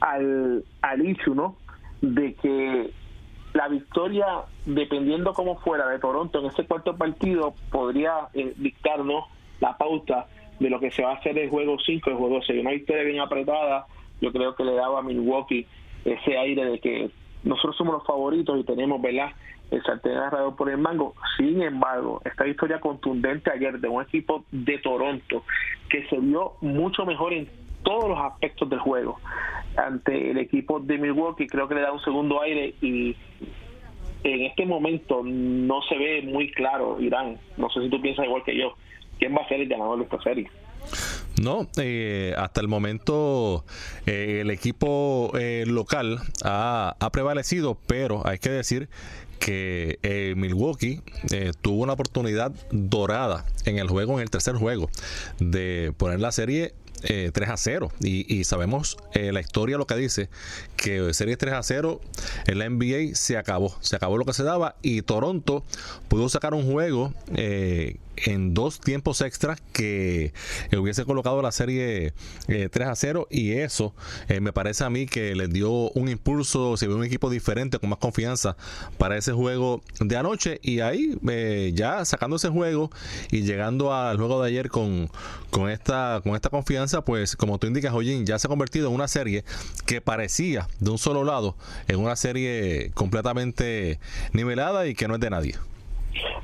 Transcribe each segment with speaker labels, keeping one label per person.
Speaker 1: al, al issue, ¿no? De que la victoria, dependiendo cómo fuera de Toronto en ese cuarto partido, podría eh, dictarnos la pauta de lo que se va a hacer el juego 5 el juego 6. Una victoria bien apretada, yo creo que le daba a Milwaukee ese aire de que nosotros somos los favoritos y tenemos, ¿verdad? El sartén agarrado por el mango. Sin embargo, esta victoria contundente ayer de un equipo de Toronto que se vio mucho mejor en todos los aspectos del juego ante el equipo de Milwaukee, creo que le da un segundo aire y en este momento no se ve muy claro Irán. No sé si tú piensas igual que yo. ¿Quién va a ser el ganador de esta serie?
Speaker 2: No, eh, hasta el momento eh, el equipo eh, local ha, prevalecido, pero hay que decir que Milwaukee tuvo una oportunidad dorada en el juego, en el tercer juego, de poner la serie 3 a 0 y, sabemos la historia lo que dice que serie 3 a 0 en la NBA se acabó. Se acabó lo que se daba y Toronto pudo sacar un juego en dos tiempos extras que hubiese colocado la serie 3 eh, a 0 y eso eh, me parece a mí que les dio un impulso, se ve un equipo diferente con más confianza para ese juego de anoche y ahí eh, ya sacando ese juego y llegando al juego de ayer con, con, esta, con esta confianza, pues como tú indicas, Ollín, ya se ha convertido en una serie que parecía de un solo lado, en una serie completamente nivelada y que no es de nadie.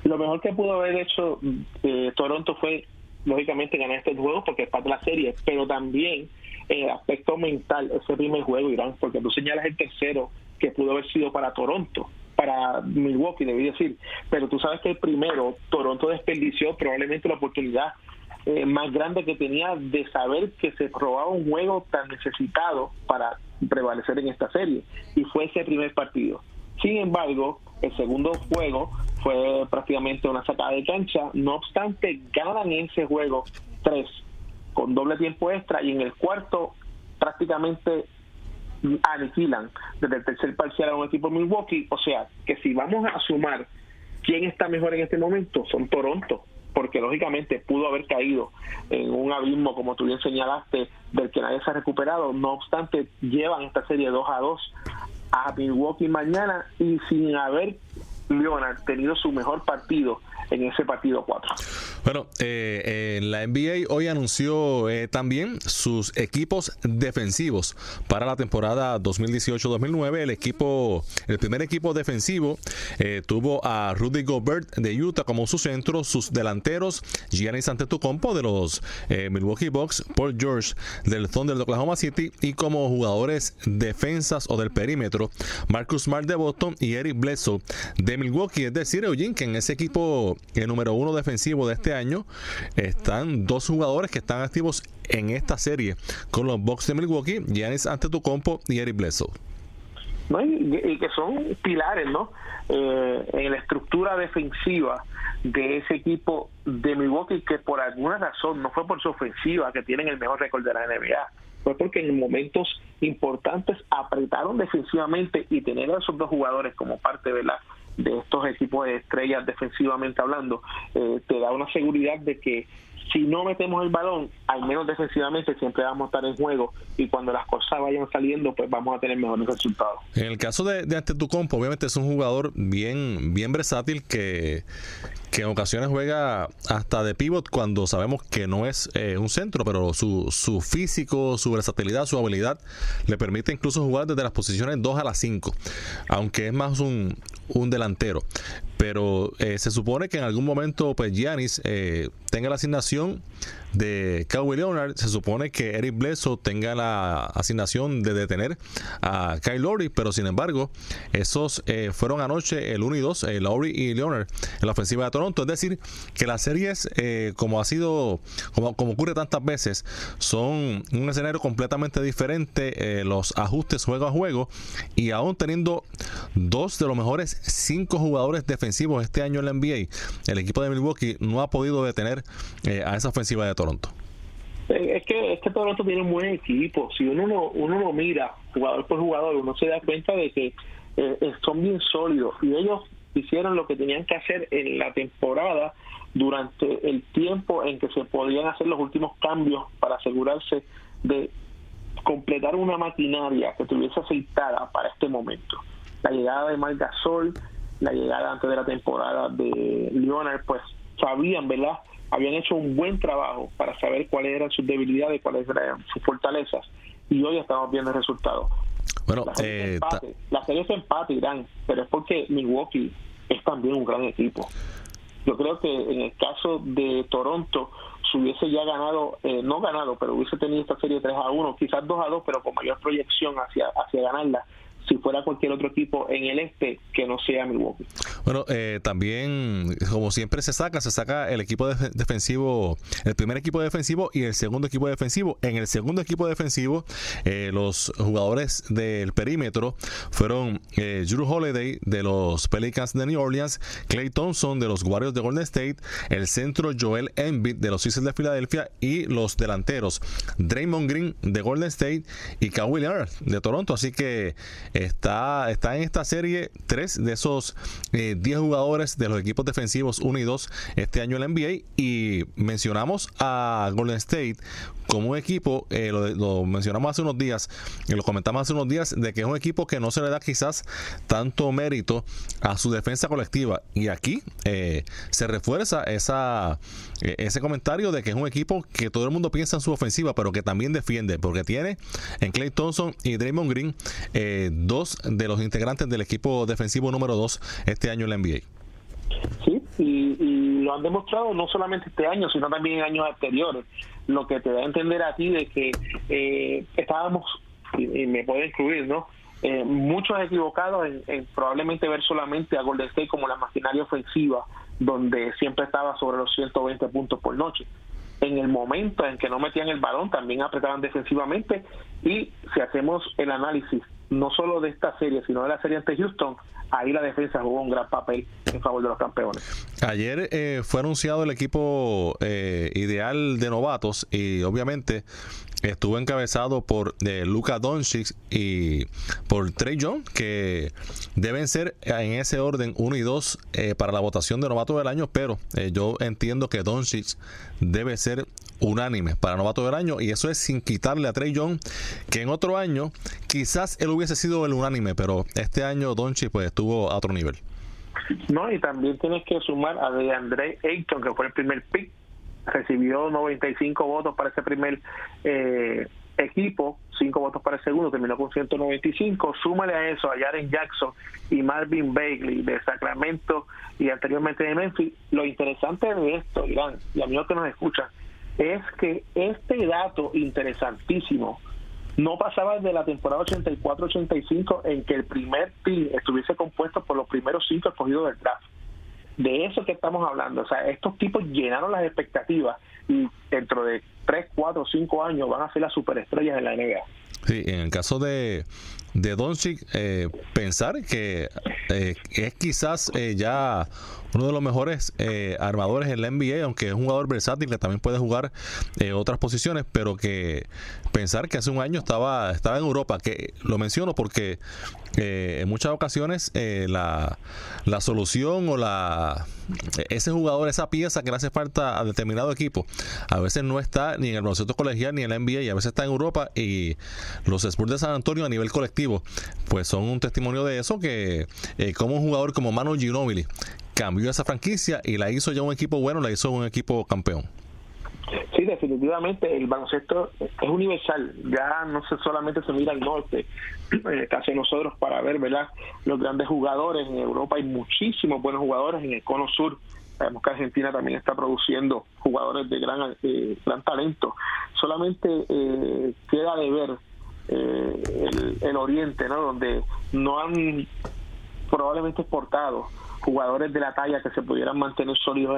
Speaker 1: Lo mejor que pudo haber hecho eh, Toronto fue, lógicamente, ganar este juego porque es parte de la serie, pero también el aspecto mental, ese primer juego, Irán, porque tú señalas el tercero que pudo haber sido para Toronto, para Milwaukee, debí decir, pero tú sabes que el primero, Toronto desperdició probablemente la oportunidad eh, más grande que tenía de saber que se probaba un juego tan necesitado para prevalecer en esta serie, y fue ese primer partido. Sin embargo, el segundo juego fue prácticamente una sacada de cancha. No obstante, ganan ese juego tres con doble tiempo extra y en el cuarto prácticamente aniquilan desde el tercer parcial a un equipo Milwaukee. O sea, que si vamos a sumar quién está mejor en este momento, son Toronto, porque lógicamente pudo haber caído en un abismo, como tú bien señalaste, del que nadie se ha recuperado. No obstante, llevan esta serie 2 a 2 a Milwaukee mañana y sin haber Leonard tenido su mejor partido en ese partido 4.
Speaker 2: Bueno, eh, la NBA hoy anunció eh, también sus equipos defensivos para la temporada 2018-2009. El equipo, el primer equipo defensivo eh, tuvo a Rudy Gobert de Utah como su centro, sus delanteros Giannis Antetokounmpo de los eh, Milwaukee Bucks, Paul George del Thunder de Oklahoma City y como jugadores defensas o del perímetro Marcus Smart de Boston y Eric Bledsoe de Milwaukee. Es decir, Eugene que en ese equipo el número uno defensivo de este año están dos jugadores que están activos en esta serie con los Bucks de Milwaukee, Giannis Antetokounmpo y Eric Bledsoe.
Speaker 1: y, que son pilares ¿no? Eh, en la estructura defensiva de ese equipo de Milwaukee que por alguna razón no fue por su ofensiva que tienen el mejor récord de la NBA fue porque en momentos importantes apretaron defensivamente y tener a esos dos jugadores como parte de la de estos equipos de estrellas defensivamente hablando, eh, te da una seguridad de que si no metemos el balón, al menos defensivamente siempre vamos a estar en juego y cuando las cosas vayan saliendo, pues vamos a tener mejores resultados.
Speaker 2: En el caso de, de Antetokounmpo, obviamente es un jugador bien, bien versátil que, que en ocasiones juega hasta de pivot cuando sabemos que no es eh, un centro, pero su, su físico, su versatilidad, su habilidad le permite incluso jugar desde las posiciones 2 a las 5, aunque es más un, un delantero. Pero eh, se supone que en algún momento pues Giannis eh, tenga la asignación información de Kawhi Leonard, se supone que Eric Bledsoe tenga la asignación de detener a Kyle Lowry, pero sin embargo, esos eh, fueron anoche el 1 y 2, eh, Lowry y Leonard en la ofensiva de Toronto. Es decir, que las series, eh, como ha sido, como, como ocurre tantas veces, son un escenario completamente diferente, los ajustes juego a juego, y aún teniendo dos de los mejores cinco jugadores defensivos este año en la NBA, el equipo de Milwaukee no ha podido detener a esa ofensiva de Toronto. Toronto?
Speaker 1: Eh, es que este Toronto tiene un buen equipo. Si uno lo, uno lo mira jugador por jugador, uno se da cuenta de que eh, son bien sólidos y ellos hicieron lo que tenían que hacer en la temporada durante el tiempo en que se podían hacer los últimos cambios para asegurarse de completar una maquinaria que estuviese aceitada para este momento. La llegada de Marc la llegada antes de la temporada de Leonard, pues sabían, ¿verdad? Habían hecho un buen trabajo para saber cuáles eran sus debilidades, cuáles eran sus fortalezas, y hoy estamos viendo el resultado. Bueno, la serie, eh, empate, la serie empate, Irán, pero es porque Milwaukee es también un gran equipo. Yo creo que en el caso de Toronto, si hubiese ya ganado, eh, no ganado, pero hubiese tenido esta serie 3 a 1, quizás 2 a 2, pero con mayor proyección hacia, hacia ganarla, si fuera cualquier otro equipo en el este que no sea Milwaukee.
Speaker 2: Bueno, eh, también, como siempre se saca, se saca el equipo defensivo, el primer equipo defensivo y el segundo equipo defensivo. En el segundo equipo defensivo, eh, los jugadores del perímetro fueron eh, Drew Holiday de los Pelicans de New Orleans, Clay Thompson de los Warriors de Golden State, el centro Joel Embiid de los Sixers de Filadelfia y los delanteros Draymond Green de Golden State y Kawhi Leonard de Toronto. Así que Está, está en esta serie tres de esos 10 eh, jugadores de los equipos defensivos 1 y 2 este año en la NBA. Y mencionamos a Golden State como un equipo, eh, lo, mencionamos hace unos días, y lo comentamos hace unos días, de que es un equipo que no se le da quizás tanto mérito a su defensa colectiva. Y aquí eh, se refuerza esa, ese comentario de que es un equipo que todo el mundo piensa en su ofensiva, pero que también defiende, porque tiene en Clay Thompson y Draymond Green eh, dos de los integrantes del equipo defensivo número dos este año en la NBA.
Speaker 1: Sí, lo han demostrado no solamente este año, sino también en años anteriores, lo que te da a entender a ti de que eh, estábamos, y, me puede incluir, ¿no? Eh, muchos equivocados en, probablemente ver solamente a Golden State como la maquinaria ofensiva, donde siempre estaba sobre los 120 puntos por noche. En el momento en que no metían el balón también apretaban defensivamente. Y si hacemos el análisis no solo de esta serie, sino de la serie ante Houston, ahí la defensa jugó un gran papel en favor de los campeones.
Speaker 2: Ayer eh, fue anunciado el equipo eh, ideal de novatos y obviamente estuvo encabezado por eh, Luka Doncic y por Trey Young, que deben ser en ese orden 1 y 2 para la votación de novato del año, pero yo entiendo que Doncic debe ser unánime para novato del año y eso es sin quitarle a Trey Young que en otro año quizás él hubiese sido el unánime pero este año Donchi pues estuvo a otro nivel
Speaker 1: no y también tienes que sumar a de André Ayton que fue el primer pick recibió 95 votos para ese primer eh, equipo, 5 votos para el segundo, terminó con 195. Súmale a eso a Jaren Jackson y Marvin Bagley de Sacramento y anteriormente de Memphis. Lo interesante de esto, Irán, y a mí que nos escuchan, es que este dato interesantísimo no pasaba desde la temporada 84-85 en que el primer team estuviese compuesto por los primeros cinco escogidos del draft. De eso que estamos hablando. O sea, estos tipos llenaron las expectativas y dentro de 3, 4, 5 años van a ser las superestrellas de la NBA.
Speaker 2: Sí, en el caso de, de Doncic, eh, pensar que eh, es quizás eh, ya uno de los mejores eh, armadores en la NBA, aunque es un jugador versátil que también puede jugar eh, otras posiciones, pero que pensar que hace un año estaba, estaba en Europa, que lo menciono porque eh, en muchas ocasiones la, la solución o la ese jugador, esa pieza que le hace falta a determinado equipo, a veces no está ni en el baloncesto colegial ni en la NBA y a veces está en Europa y los Spurs de San Antonio a nivel colectivo pues son un testimonio de eso que como un jugador como Manu Ginobili cambió esa franquicia y la hizo ya un equipo bueno, la hizo un equipo campeón.
Speaker 1: Sí, definitivamente el baloncesto es universal, ya no se solamente se mira al norte, eh, casi nosotros para ver ¿verdad? los grandes jugadores, en Europa hay muchísimos buenos jugadores, en el cono sur sabemos que Argentina también está produciendo jugadores de gran, eh, gran talento, solamente eh, queda de ver el, el oriente, ¿no? donde no han probablemente exportado jugadores de la talla que se pudieran mantener sólidos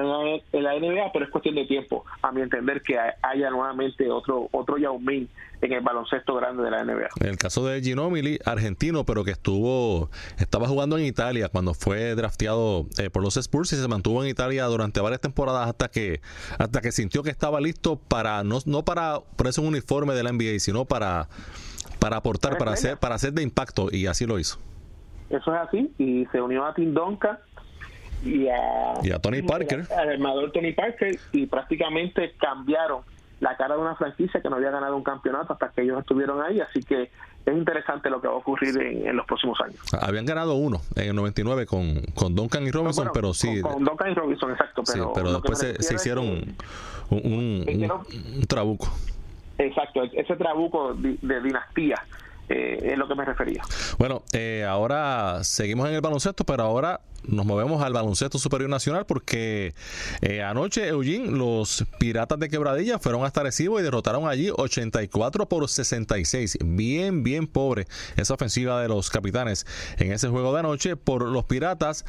Speaker 1: en la, NBA, pero es cuestión de tiempo, a mi entender, que haya nuevamente otro otro Yao Ming en el baloncesto grande de la NBA.
Speaker 2: En el caso de Ginobili, argentino, pero que estuvo, estaba jugando en Italia cuando fue drafteado eh, por los Spurs y se mantuvo en Italia durante varias temporadas hasta que hasta que sintió que estaba listo para no, no para ponerse un uniforme de la NBA, sino para para aportar, para hacer, para hacer de impacto y así lo hizo.
Speaker 1: Eso es así y se unió a Tim Donka y a,
Speaker 2: Tony Parker.
Speaker 1: Al armador Tony Parker y prácticamente cambiaron la cara de una franquicia que no había ganado un campeonato hasta que ellos estuvieron ahí, así que es interesante lo que va a ocurrir en, los próximos años.
Speaker 2: Habían ganado uno en el 99 con, con Duncan y Robinson, pero sí.
Speaker 1: Con, Duncan y Robinson, exacto.
Speaker 2: Pero, pero después se, hicieron un, un, trabuco.
Speaker 1: Exacto, ese trabuco de dinastía eh, es lo que me refería.
Speaker 2: Bueno, eh, ahora seguimos en el baloncesto, pero ahora nos movemos al baloncesto superior nacional porque eh, anoche, Eugene, los Piratas de Quebradilla fueron hasta Recibo y derrotaron allí 84 por 66. Bien, bien pobre esa ofensiva de los capitanes en ese juego de anoche. Por los Piratas,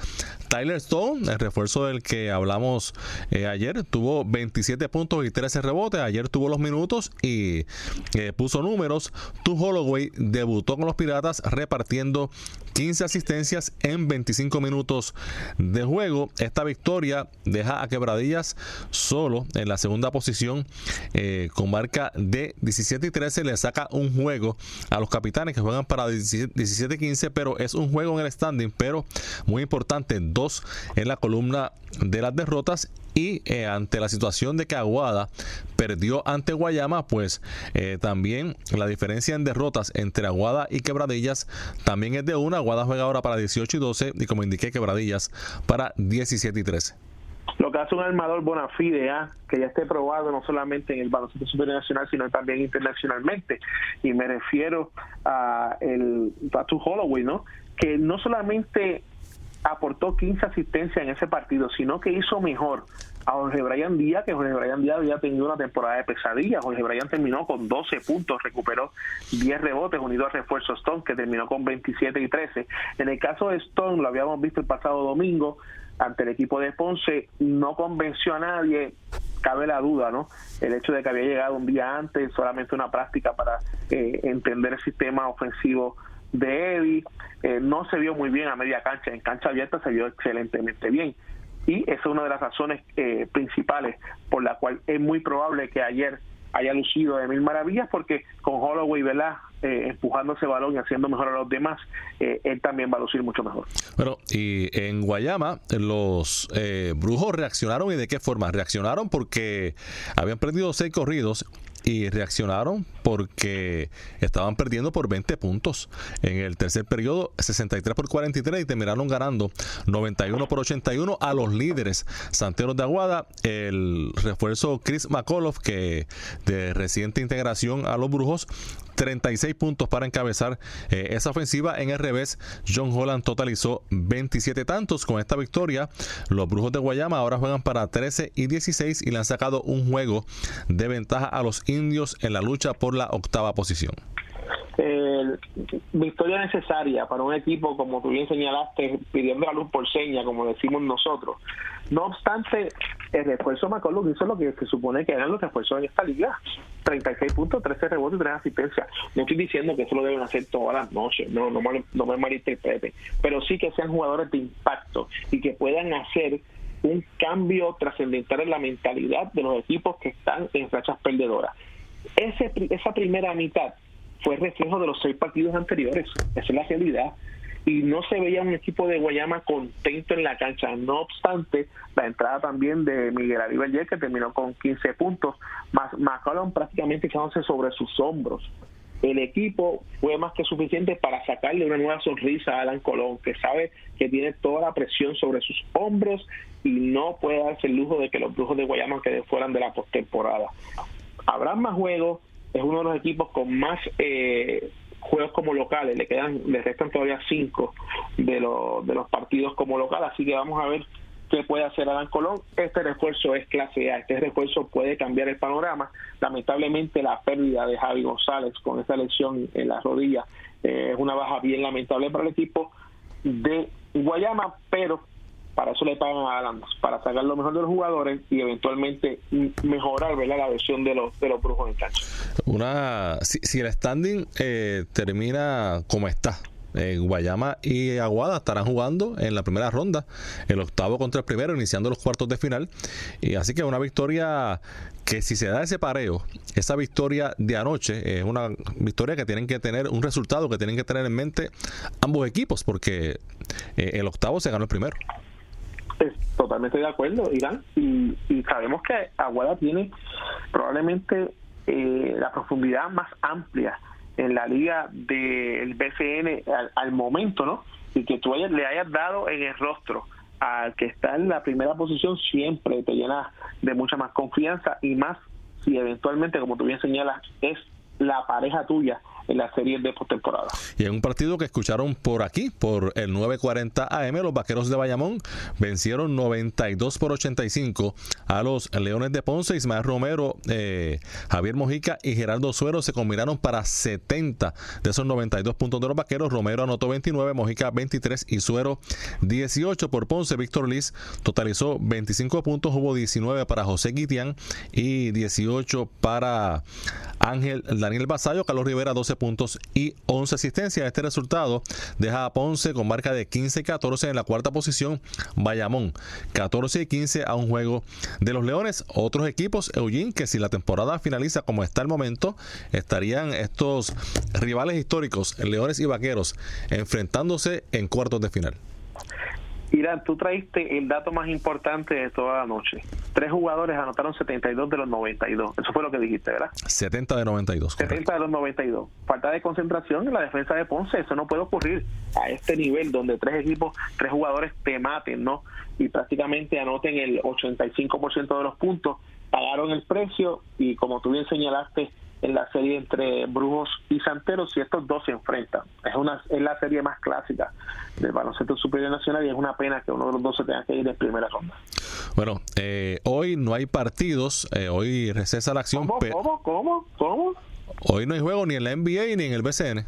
Speaker 2: Tyler Stone, el refuerzo del que hablamos eh, ayer, tuvo 27 puntos y 13 rebotes. Ayer tuvo los minutos y eh, puso números. Tu Holloway debutó con los Piratas repartiendo 15 asistencias en 25 minutos de juego. Esta victoria deja a Quebradillas solo en la segunda posición eh, con marca de 17 y 13. Le saca un juego a los capitanes que juegan para 17 y 15, pero es un juego en el standing, pero muy importante, dos en la columna de las derrotas y eh, ante la situación de que Aguada perdió ante Guayama, pues eh, también la diferencia en derrotas entre Aguada y Quebradillas también es de una. Aguada juega ahora para 18 y 12 y como indiqué Quebradillas para 17 y 13
Speaker 1: lo que hace un armador bona fide, ¿ah? que ya esté probado no solamente en el baloncesto superior nacional, sino también internacionalmente. Y me refiero a el Tatu Holloway, ¿no? Que no solamente aportó 15 asistencias en ese partido, sino que hizo mejor a Jorge Brian Díaz, que Jorge Brian Díaz había tenido una temporada de pesadilla. Jorge Brian terminó con 12 puntos, recuperó 10 rebotes, unido al refuerzo Stone, que terminó con 27 y 13. En el caso de Stone, lo habíamos visto el pasado domingo ante el equipo de Ponce, no convenció a nadie, cabe la duda, ¿no? El hecho de que había llegado un día antes, solamente una práctica para eh, entender el sistema ofensivo de Eddie, eh, no se vio muy bien a media cancha, en cancha abierta se vio excelentemente bien. Y esa es una de las razones eh, principales por la cual es muy probable que ayer haya lucido de mil maravillas, porque con Holloway, ¿verdad? Eh, empujando ese balón y haciendo mejor a los demás, él también va a lucir mucho mejor.
Speaker 2: Bueno, y en Guayama los brujos reaccionaron y de qué forma? Reaccionaron porque habían perdido seis corridos y reaccionaron porque estaban perdiendo por 20 puntos. En el tercer periodo, 63 por 43 y terminaron ganando 91 por 81 a los líderes Santeros de Aguada. El refuerzo Chris McCullough, que de reciente integración a los Brujos, 36 puntos para encabezar eh, esa ofensiva. En el revés, John Holland totalizó 27 tantos. Con esta victoria, los Brujos de Guayama ahora juegan para 13 y 16 y le han sacado un juego de ventaja a los indios en la lucha por la octava posición.
Speaker 1: victoria necesaria para un equipo, como tú bien señalaste, pidiendo la luz por seña, como decimos nosotros. No obstante, el refuerzo McCollum hizo lo que se supone que eran los refuerzos en esta liga. 36 puntos, 13 rebotes y 3 asistencias. No estoy diciendo que eso lo deben hacer todas las noches, no, no, no me malinterprete, pero sí que sean jugadores de impacto y que puedan hacer un cambio trascendental en la mentalidad de los equipos que están en rachas perdedoras. Ese, esa primera mitad fue reflejo de los seis partidos anteriores, esa es la realidad y no se veía un equipo de Guayama contento en la cancha. No obstante, la entrada también de Miguel Ariel que terminó con 15 puntos, más McCollum prácticamente echándose sobre sus hombros. El equipo fue más que suficiente para sacarle una nueva sonrisa a Alan Colón, que sabe que tiene toda la presión sobre sus hombros y no puede darse el lujo de que los brujos de Guayama queden fuera de la postemporada. Habrá más juegos, es uno de los equipos con más eh, juegos como locales, le quedan, le restan todavía cinco de, los de los partidos como local, así que vamos a ver qué puede hacer Adán Colón. Este refuerzo es clase A, este refuerzo puede cambiar el panorama. Lamentablemente la pérdida de Javi González con esa lesión en la rodilla eh, es una baja bien lamentable para el equipo de Guayama, pero para eso le pagan a Adams, para sacar lo mejor de los jugadores y eventualmente mejorar ¿verdad? la versión de los, de los brujos en cancha.
Speaker 2: Una, si, el standing eh, termina como está, eh, Guayama y Aguada estarán jugando en la primera ronda, el octavo contra el primero, iniciando los cuartos de final. Y así que una victoria que si se da ese pareo, esa victoria de anoche es una victoria que tienen que tener, un resultado que tienen que tener en mente ambos equipos, porque eh, el octavo se ganó el primero.
Speaker 1: Totalmente de acuerdo, Irán. Y, sabemos que Aguada tiene probablemente eh, la profundidad más amplia en la liga del BCN al, momento, ¿no? Y que tú le hayas dado en el rostro al que está en la primera posición siempre te llena de mucha más confianza y más si eventualmente, como tú bien señalas, es la pareja tuya en la serie de postemporada.
Speaker 2: Y en un partido que escucharon por aquí, por el 940 AM, los Vaqueros de Bayamón vencieron 92 por 85 a los Leones de Ponce. Ismael Romero, eh, Javier Mojica y Gerardo Suero se combinaron para 70 de esos 92 puntos de los Vaqueros. Romero anotó 29, Mojica 23 y Suero 18 por Ponce. Víctor Liz totalizó 25 puntos, hubo 19 para José Guitián y 18 para Ángel Daniel Basayo, Carlos Rivera 12 puntos y 11 asistencias. Este resultado deja a Ponce con marca de 15 y 14 en la cuarta posición. Bayamón 14 y 15 a un juego de los Leones. Otros equipos, Eugene, que si la temporada finaliza como está el momento, estarían estos rivales históricos, Leones y Vaqueros, enfrentándose en cuartos de final.
Speaker 1: Irán, tú traíste el dato más importante de toda la noche. Tres jugadores anotaron 72 de los 92. Eso fue lo que dijiste, ¿verdad?
Speaker 2: 70 de 92.
Speaker 1: 70 de los 92. Falta de concentración en la defensa de Ponce. Eso no puede ocurrir a este nivel donde tres equipos, tres jugadores te maten, ¿no? Y prácticamente anoten el 85% de los puntos. Pagaron el precio y como tú bien señalaste, en la serie entre Brujos y Santeros si estos dos se enfrentan. Es una es la serie más clásica del baloncesto superior nacional y es una pena que uno de los dos se tenga que ir en primera ronda.
Speaker 2: Bueno, eh, hoy no hay partidos, eh, hoy recesa la acción.
Speaker 1: ¿Cómo, ¿Cómo? ¿Cómo? ¿Cómo?
Speaker 2: Hoy no hay juego ni en la NBA ni en el BCN.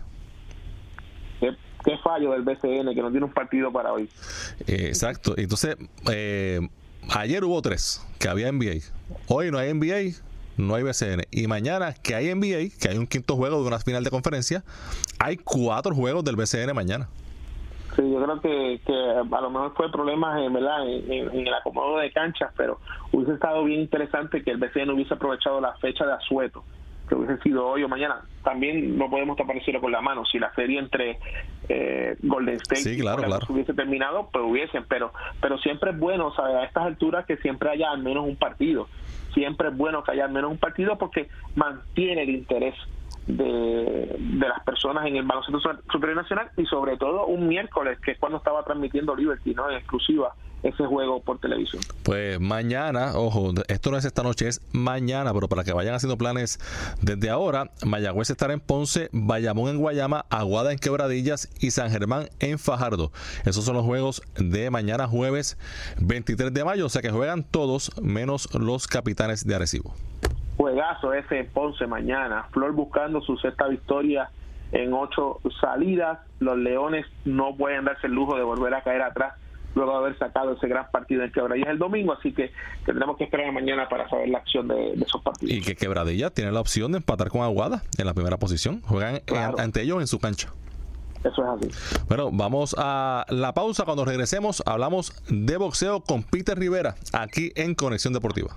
Speaker 1: ¿Qué, fallo del BCN que no tiene un partido para hoy?
Speaker 2: Eh, exacto. Entonces, ayer hubo tres que había NBA. Hoy no hay NBA no hay BCN. Y mañana que hay NBA, que hay un quinto juego de una final de conferencia, hay cuatro juegos del BCN mañana.
Speaker 1: Sí, yo creo que, a lo mejor fue problema en, En, el acomodo de canchas, pero hubiese estado bien interesante que el BCN hubiese aprovechado la fecha de asueto, que hubiese sido hoy o mañana. También no podemos taparlo con la mano. Si la serie entre eh, Golden State y hubiese terminado, pues hubiesen, pero, pero siempre es bueno, ¿sabes? A estas alturas que siempre haya al menos un partido siempre es bueno que haya al menos un partido porque mantiene el interés de, las personas en el baloncesto superior nacional y sobre todo un miércoles que es cuando estaba transmitiendo Liberty no en exclusiva ese juego por televisión.
Speaker 2: Pues mañana, ojo, esto no es esta noche, es mañana, pero para que vayan haciendo planes desde ahora, Mayagüez estará en Ponce, Bayamón en Guayama, Aguada en Quebradillas y San Germán en Fajardo. Esos son los juegos de mañana jueves 23 de mayo, o sea que juegan todos menos los capitanes de Arecibo.
Speaker 1: Juegazo ese en Ponce mañana, Flor buscando su sexta victoria en ocho salidas, los Leones no pueden darse el lujo de volver a caer atrás luego de haber sacado ese gran partido en Quebradilla el domingo, así que tendremos que esperar mañana para saber la acción de, esos partidos.
Speaker 2: Y que Quebradilla tiene la opción de empatar con Aguada en la primera posición, juegan ante ellos en su cancha.
Speaker 1: Eso es así.
Speaker 2: Bueno, vamos a la pausa. Cuando regresemos, hablamos de boxeo con Peter Rivera, aquí en Conexión Deportiva.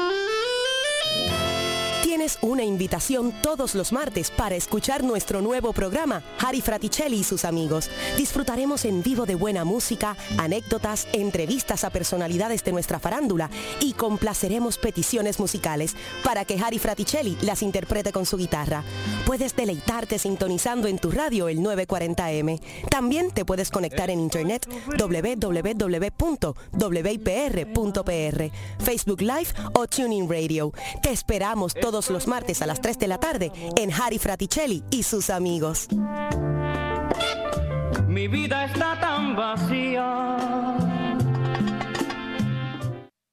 Speaker 3: Tienes una invitación todos los martes para escuchar nuestro nuevo programa, Harry Fraticelli y sus amigos. Disfrutaremos en vivo de buena música, anécdotas, entrevistas a personalidades de nuestra farándula y complaceremos peticiones musicales para que Harry Fraticelli las interprete con su guitarra. Puedes deleitarte sintonizando en tu radio el 940M. También te puedes conectar en internet www.wipr.pr, Facebook Live o Tuning Radio. Te esperamos todos los martes a las 3 de la tarde en Harry Fraticelli y sus amigos.
Speaker 4: Mi vida está tan vacía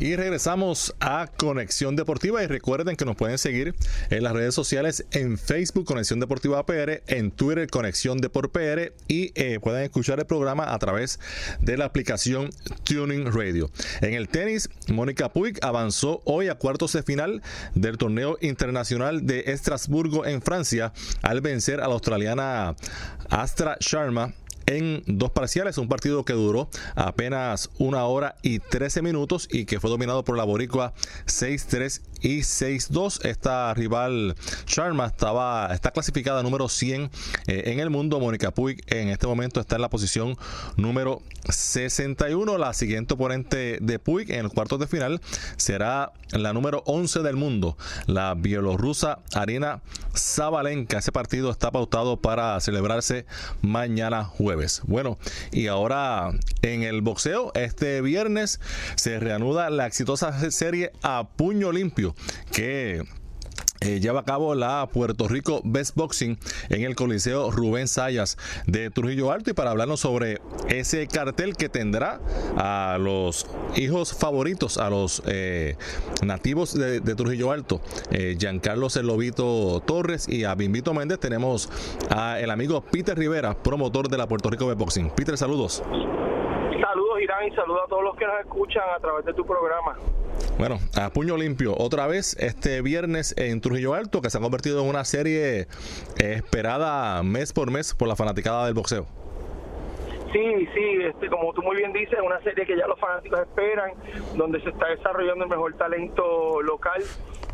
Speaker 2: Y regresamos a Conexión Deportiva y recuerden que nos pueden seguir en las redes sociales en Facebook Conexión Deportiva PR, en Twitter Conexión Deport PR y eh, pueden escuchar el programa a través de la aplicación Tuning Radio. En el tenis, Mónica Puig avanzó hoy a cuartos de final del torneo internacional de Estrasburgo en Francia al vencer a la australiana Astra Sharma en dos parciales, un partido que duró apenas una hora y 13 minutos y que fue dominado por la boricua 6-3 y 6-2. Esta rival Sharma estaba, está clasificada número 100 eh, en el mundo. Mónica Puig en este momento está en la posición número 61. La siguiente oponente de Puig en el cuartos de final será la número 11 del mundo, la bielorrusa Arina Zabalenka. Ese partido está pautado para celebrarse mañana jueves. Bueno, y ahora en el boxeo, este viernes se reanuda la exitosa serie a puño limpio que eh, lleva a cabo la Puerto Rico Best Boxing en el Coliseo Rubén Sayas de Trujillo Alto y para hablarnos sobre ese cartel que tendrá a los hijos favoritos, a los eh, nativos de, Trujillo Alto, eh, Giancarlo Lobito Torres y a Bimbito Méndez, tenemos a el amigo Peter Rivera, promotor de la Puerto Rico Best Boxing. Peter, saludos.
Speaker 5: Y saludos a todos los que nos escuchan a través de tu programa.
Speaker 2: Bueno, a puño limpio, otra vez este viernes en Trujillo Alto, que se ha convertido en una serie esperada mes por mes por la fanaticada del boxeo.
Speaker 5: Sí, sí, este, como tú muy bien dices, es una serie que ya los fanáticos esperan, donde se está desarrollando el mejor talento local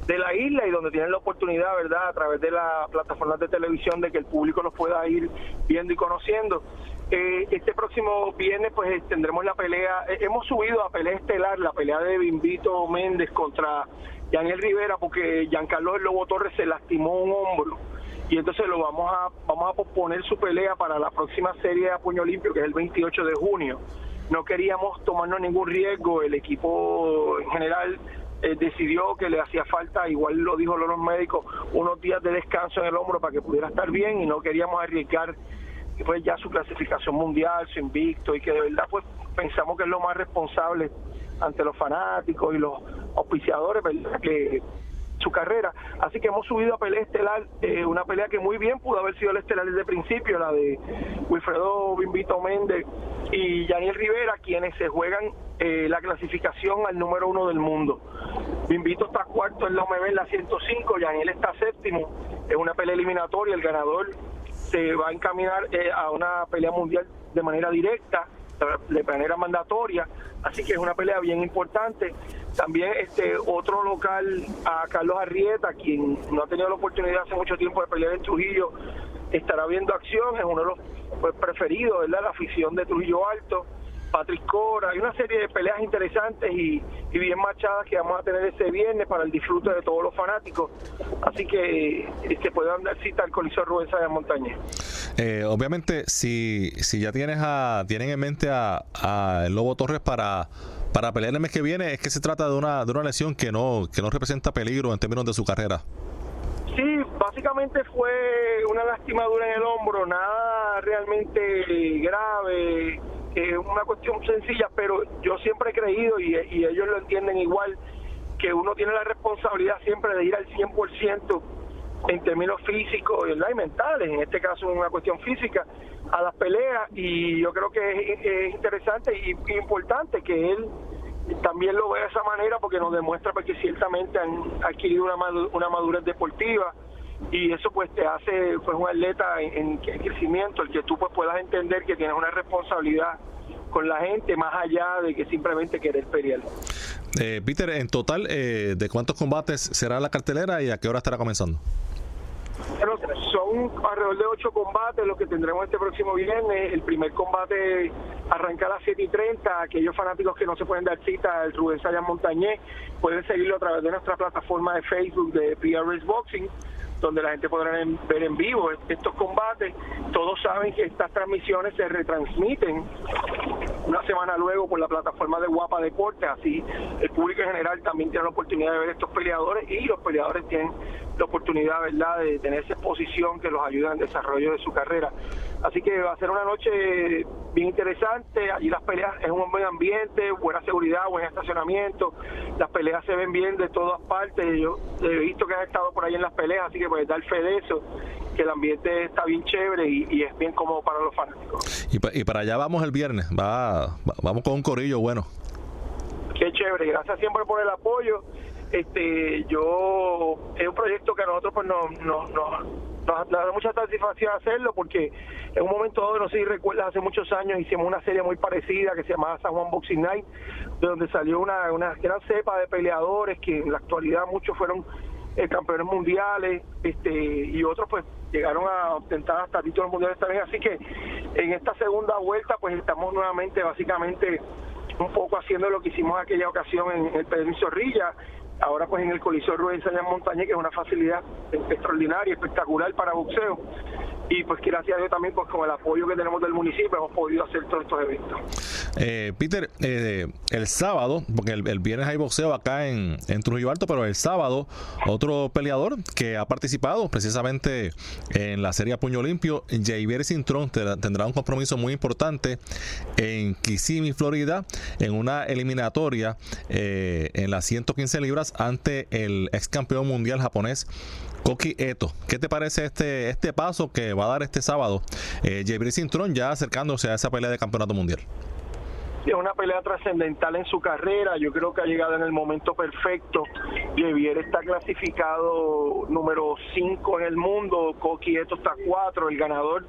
Speaker 5: de la isla y donde tienen la oportunidad, ¿verdad?, a través de las plataformas de televisión de que el público los pueda ir viendo y conociendo. Eh, este próximo viernes pues tendremos la pelea, eh, hemos subido a pelea estelar, la pelea de Bimbito Méndez contra Daniel Rivera porque Giancarlo El Lobo Torres se lastimó un hombro. Y entonces lo vamos a vamos a posponer su pelea para la próxima serie a puño limpio que es el 28 de junio. No queríamos tomarnos ningún riesgo, el equipo en general eh, decidió que le hacía falta, igual lo dijo los médicos, unos días de descanso en el hombro para que pudiera estar bien y no queríamos arriesgar pues ya su clasificación mundial, su invicto y que de verdad pues pensamos que es lo más responsable ante los fanáticos y los auspiciadores, ¿verdad? que su carrera. Así que hemos subido a pelea estelar, eh, una pelea que muy bien pudo haber sido el estelar desde el principio, la de Wilfredo Bimbito Méndez y Daniel Rivera, quienes se juegan eh, la clasificación al número uno del mundo. Bimbito está cuarto en la OMB en la 105, Daniel está séptimo, es una pelea eliminatoria, el ganador se va a encaminar eh, a una pelea mundial de manera directa, de manera mandatoria, así que es una pelea bien importante. También este otro local, a Carlos Arrieta, quien no ha tenido la oportunidad hace mucho tiempo de pelear en Trujillo, estará viendo acción, es uno de los pues, preferidos, ¿verdad? La afición de Trujillo Alto. Patrick Cora, hay una serie de peleas interesantes y, bien marchadas que vamos a tener ese viernes para el disfrute de todos los fanáticos. Así que se este, puede dar cita al Coliseo Rubén de Montaña.
Speaker 2: Eh, obviamente, si, si ya tienes a, tienen en mente a, a Lobo Torres para para pelear el mes que viene, es que se trata de una, de una lesión que no, que no representa peligro en términos de su carrera.
Speaker 5: Sí, básicamente fue una lastimadura en el hombro, nada realmente grave es una cuestión sencilla, pero yo siempre he creído, y, ellos lo entienden igual, que uno tiene la responsabilidad siempre de ir al 100% en términos físicos y mentales, en este caso una cuestión física, a las peleas y yo creo que es, interesante y, importante que él también lo vea de esa manera porque nos demuestra porque ciertamente han adquirido una, una madurez deportiva y eso pues te hace pues un atleta en, crecimiento, el que tú pues puedas entender que tienes una responsabilidad con la gente más allá de que simplemente querer pelear.
Speaker 2: Eh, Peter, en total, eh, ¿de cuántos combates será la cartelera y a qué hora estará comenzando?
Speaker 5: son alrededor de ocho combates los que tendremos este próximo viernes. El primer combate arranca a las 7 y 30. Aquellos fanáticos que no se pueden dar cita al Rubén Sayas Montañé pueden seguirlo a través de nuestra plataforma de Facebook de PRS Boxing donde la gente podrá ver en vivo estos combates. Todos saben que estas transmisiones se retransmiten una semana luego por la plataforma de Guapa Deportes, así el público en general también tiene la oportunidad de ver estos peleadores y los peleadores tienen la oportunidad, ¿verdad?, de tener esa exposición que los ayuda en el desarrollo de su carrera. Así que va a ser una noche bien interesante. Allí las peleas es un buen ambiente, buena seguridad, buen estacionamiento. Las peleas se ven bien de todas partes. Yo he visto que has estado por ahí en las peleas, así que puedes dar fe de eso que el ambiente está bien chévere y, es bien cómodo para los fanáticos.
Speaker 2: Y, para allá vamos el viernes, va, vamos con un corillo bueno.
Speaker 5: Qué chévere, gracias siempre por el apoyo. Este, yo es un proyecto que a nosotros pues no, no, no nos da mucha satisfacción hacerlo porque en un momento dado, no sé si recuerdas, hace muchos años hicimos una serie muy parecida que se llamaba San Juan Boxing Night, de donde salió una, una gran cepa de peleadores que en la actualidad muchos fueron eh, campeones mundiales este y otros pues llegaron a obtener hasta títulos mundiales también. Así que en esta segunda vuelta pues estamos nuevamente básicamente un poco haciendo lo que hicimos aquella ocasión en el Pedro Zorrilla ahora pues en el Coliseo Rubén Sánchez Montaña, que es una facilidad extraordinaria, espectacular para boxeo. Y pues gracias a Dios también pues con el apoyo que tenemos del municipio hemos podido hacer todos estos eventos.
Speaker 2: Eh, Peter, eh, el sábado, porque el, viernes hay boxeo acá en, en, Trujillo Alto, pero el sábado otro peleador que ha participado precisamente en la serie Puño Limpio, Javier Cintrón, tendrá un compromiso muy importante en Kissimmee, Florida, en una eliminatoria eh, en las 115 libras ante el ex campeón mundial japonés Koki Eto. ¿Qué te parece este, este paso que va a dar este sábado eh, Cintrón ya acercándose a esa pelea de campeonato mundial?
Speaker 5: Es una pelea trascendental en su carrera. Yo creo que ha llegado en el momento perfecto. Javier está clasificado número 5 en el mundo. Koki Eto está 4. El ganador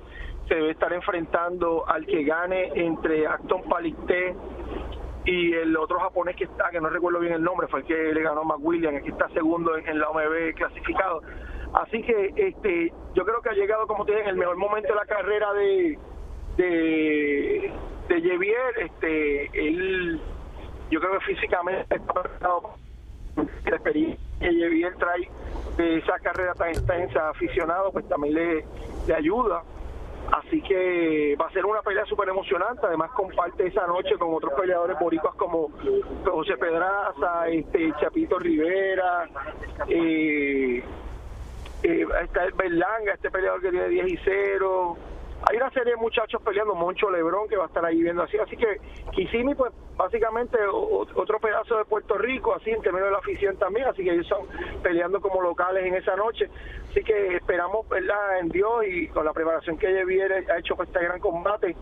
Speaker 5: se debe estar enfrentando al que gane entre Acton Palicté y el otro japonés que está, que no recuerdo bien el nombre, fue el que le ganó a McWilliam, que está segundo en, la OMB clasificado. Así que este yo creo que ha llegado, como te dije, en el mejor momento de la carrera de de, de. Este, él, yo creo que físicamente está preparado. La experiencia que Javier trae de esa carrera tan extensa, aficionado, pues también le, le ayuda Así que va a ser una pelea súper emocionante. Además, comparte esa noche con otros peleadores boricuas como José Pedraza, este Chapito Rivera, eh, eh, está el Berlanga, este peleador que tiene 10 y 0 hay una serie de muchachos peleando, Moncho Lebrón que va a estar ahí viendo así, así que Kissimmee pues básicamente otro pedazo de Puerto Rico, así en términos de la afición también, así que ellos están peleando como locales en esa noche, así que esperamos verdad en Dios y con la preparación que Javier ha hecho para este gran combate,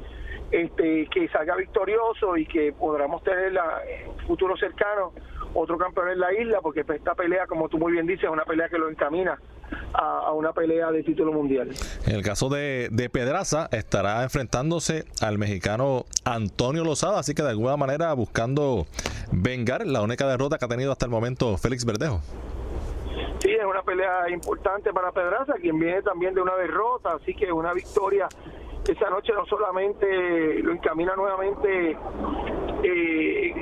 Speaker 5: este que salga victorioso y que podamos tener en futuro cercano otro campeón en la isla, porque esta pelea, como tú muy bien dices, es una pelea que lo encamina a, una pelea de título mundial.
Speaker 2: En el caso de, de, Pedraza, estará enfrentándose al mexicano Antonio Lozada, así que de alguna manera buscando vengar la única derrota que ha tenido hasta el momento Félix Verdejo.
Speaker 5: Sí, es una pelea importante para Pedraza, quien viene también de una derrota, así que una victoria esa noche no solamente lo encamina nuevamente eh,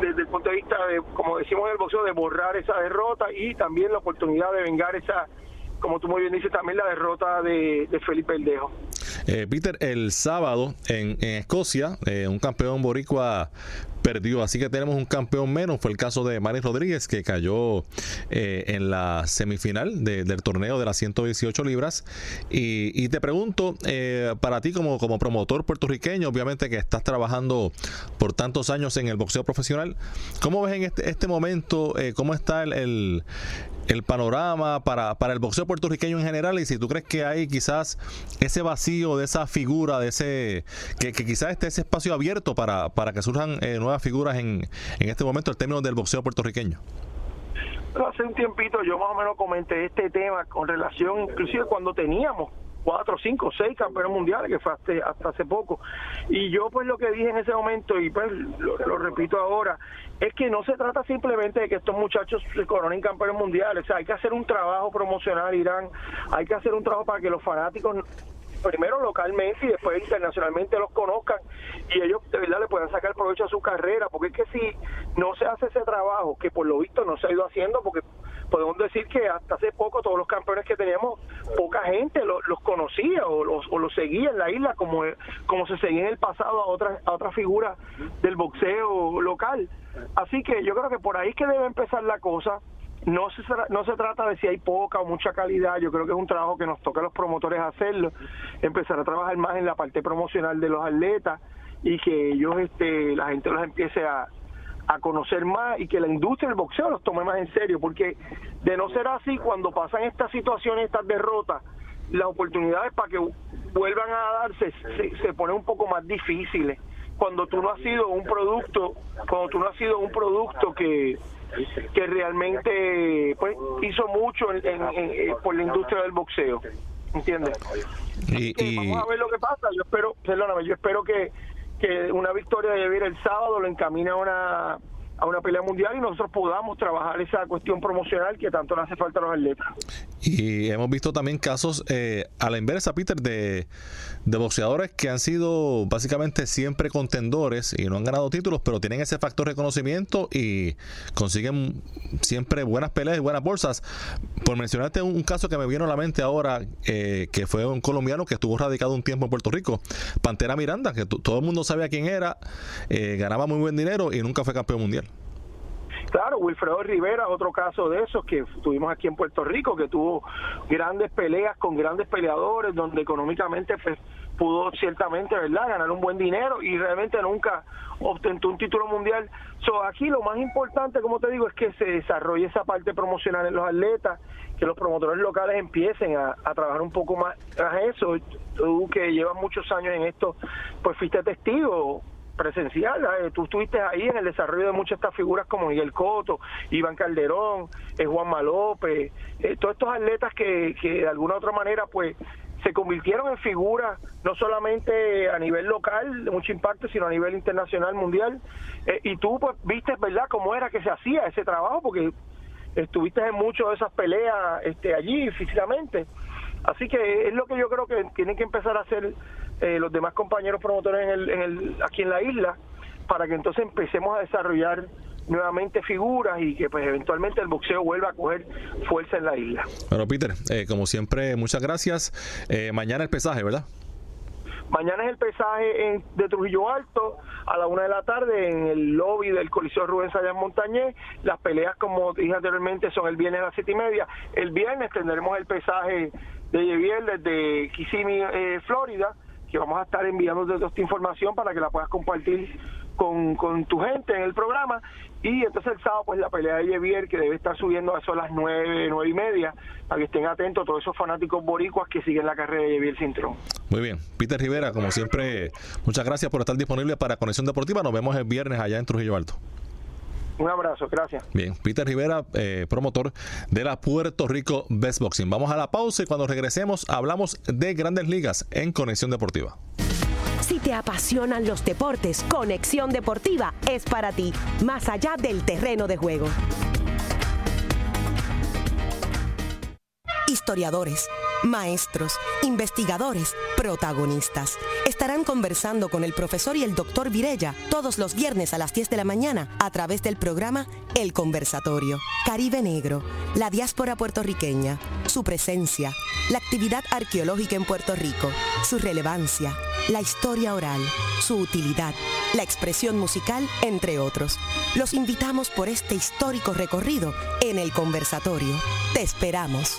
Speaker 5: desde el punto de vista de, como decimos en el boxeo, de borrar esa derrota y también la oportunidad de vengar esa, como tú muy bien dices, también la derrota de, Felipe Eldejo.
Speaker 2: Eh, Peter, el sábado en, Escocia, eh, un campeón boricua perdió. Así que tenemos un campeón menos. Fue el caso de Manny Rodríguez, que cayó eh, en la semifinal del torneo de las 118 libras. Y, te pregunto, para ti como, como promotor puertorriqueño, obviamente que estás trabajando por tantos años en el boxeo profesional, ¿cómo ves en este, este momento, cómo está el panorama para, para el boxeo puertorriqueño en general y si tú crees que hay quizás ese vacío de esa figura, de ese que, quizás esté ese espacio abierto para, para que surjan eh, nuevas figuras en, en este momento en términos del boxeo puertorriqueño.
Speaker 5: hace un tiempito yo más o menos comenté este tema con relación, inclusive cuando teníamos cuatro, cinco, seis campeones mundiales, que fue hasta, hace poco. Y yo pues lo que dije en ese momento, y pues lo, repito ahora, es que no se trata simplemente de que estos muchachos se coronen campeones mundiales, hay que hacer un trabajo promocional, Irán, hay que hacer un trabajo para que los fanáticos primero localmente y después internacionalmente los conozcan y ellos de verdad le puedan sacar provecho a su carrera, porque es que si no se hace ese trabajo, que por lo visto no se ha ido haciendo, porque podemos decir que hasta hace poco todos los campeones que teníamos, poca gente los conocía o los, o los seguía en la isla como, como se seguía en el pasado a otras, a otras figuras del boxeo local. Así que yo creo que por ahí que debe empezar la cosa no se, no se trata de si hay poca o mucha calidad, yo creo que es un trabajo que nos toca a los promotores hacerlo, empezar a trabajar más en la parte promocional de los atletas y que ellos, este, la gente los empiece a, a conocer más y que la industria del boxeo los tome más en serio, porque de no ser así, cuando pasan estas situaciones, estas derrotas, las oportunidades para que vuelvan a darse se, se ponen un poco más difíciles. Cuando tú no has sido un producto, cuando tú no has sido un producto que, que realmente pues hizo mucho en, eh, por la industria del boxeo. ¿Entiendes? Y, Vamos a ver lo que pasa. Yo espero, perdóname, yo espero que, que una victoria de Javier el sábado lo encamine a una a una pelea mundial y nosotros podamos trabajar esa cuestión promocional que tanto le hace falta a los atletas.
Speaker 2: Y hemos visto también casos eh, a la inversa, Peter, de, boxeadores que han sido básicamente siempre contendores y no han ganado títulos, pero tienen ese factor reconocimiento y consiguen siempre buenas peleas y buenas bolsas. Por mencionarte un, caso que me vino a la mente ahora, eh, que fue un colombiano que estuvo radicado un tiempo en Puerto Rico, Pantera Miranda, que todo el mundo sabía quién era, eh, ganaba muy buen dinero y nunca fue campeón mundial.
Speaker 5: Claro, Wilfredo Rivera, otro caso de esos que tuvimos aquí en Puerto Rico, que tuvo grandes peleas con grandes peleadores, donde económicamente pues, pudo ciertamente, ¿verdad?, ganar un buen dinero y realmente nunca obtentó un título mundial. So, aquí lo más importante, como te digo, es que se desarrolle esa parte promocional en los atletas, que los promotores locales empiecen a, trabajar un poco más a eso. Tú que llevas muchos años en esto, pues fuiste testigo presencial. ¿eh? Tú estuviste ahí en el desarrollo de muchas de estas figuras como Miguel Coto, Iván Calderón, eh, Juan Malope, eh, todos estos atletas que, que de alguna u otra manera pues se convirtieron en figuras no solamente a nivel local de mucho impacto, sino a nivel internacional, mundial. y tú pues viste, ¿verdad?, cómo era que se hacía ese trabajo, porque estuviste en muchas de esas peleas este, allí físicamente. Así que es lo que yo creo que tienen que empezar a hacer eh, los demás compañeros promotores en el, en el, aquí en la isla, para que entonces empecemos a desarrollar nuevamente figuras y que pues eventualmente el boxeo vuelva a coger fuerza en la isla.
Speaker 2: Bueno, Peter, eh, como siempre, muchas gracias. Eh, mañana el pesaje, ¿verdad?
Speaker 5: Mañana es el pesaje de Trujillo Alto a la una de la tarde en el lobby del Coliseo Rubén Sayán Montañé. Las peleas, como dije anteriormente, son el viernes a las siete y media. El viernes tendremos el pesaje de Yeviel desde Kissimmee, Florida que vamos a estar enviando toda esta información para que la puedas compartir con, tu gente en el programa. Y entonces el sábado, pues la pelea de Javier, que debe estar subiendo a eso a las nueve, nueve y media, para que estén atentos todos esos fanáticos boricuas que siguen la carrera de Javier Cintrón.
Speaker 2: Muy bien. Peter Rivera, como siempre, muchas gracias por estar disponible para Conexión Deportiva. Nos vemos el viernes allá en Trujillo Alto.
Speaker 5: Un abrazo, gracias.
Speaker 2: Bien, Peter Rivera, eh, promotor de la Puerto Rico Best Boxing. Vamos a la pausa y cuando regresemos hablamos de grandes ligas en Conexión Deportiva.
Speaker 3: Si te apasionan los deportes, Conexión Deportiva es para ti, más allá del terreno de juego. Historiadores Maestros, investigadores, protagonistas. Estarán conversando con el profesor y el doctor Virella todos los viernes a las 10 de la mañana a través del programa El Conversatorio. Caribe Negro, la diáspora puertorriqueña, su presencia, la actividad arqueológica en Puerto Rico, su relevancia, la historia oral, su utilidad, la expresión musical, entre otros. Los invitamos por este histórico recorrido en el conversatorio. Te esperamos.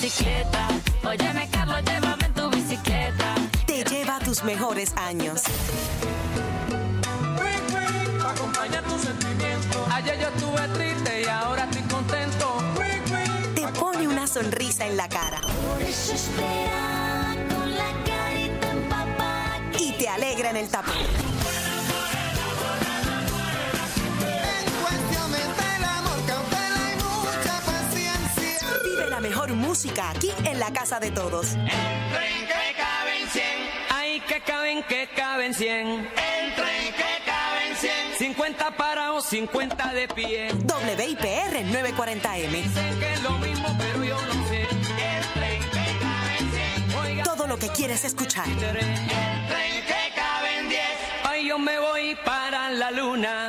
Speaker 6: bicicleta. Óyeme, Carlos, llévame en tu bicicleta.
Speaker 3: Te lleva a tus mejores años.
Speaker 7: acompaña tus sentimientos. Ayer yo estuve triste y ahora estoy contento.
Speaker 3: Te pone una sonrisa en la cara.
Speaker 6: Por eso espera con la carita empapada.
Speaker 3: Y te alegra en el tapón. La mejor música aquí en la casa de todos.
Speaker 7: Tren que caben 100. Ay, que caben, que caben 100. El tren que caben 100. 50 parados, 50 de pie.
Speaker 3: WIPR 940M.
Speaker 7: Dicen que es lo mismo, pero yo no sé. El tren que caben 100. Oiga,
Speaker 3: Todo lo que quieres escuchar.
Speaker 7: el tren que caben 10. Ay, yo me voy para la luna.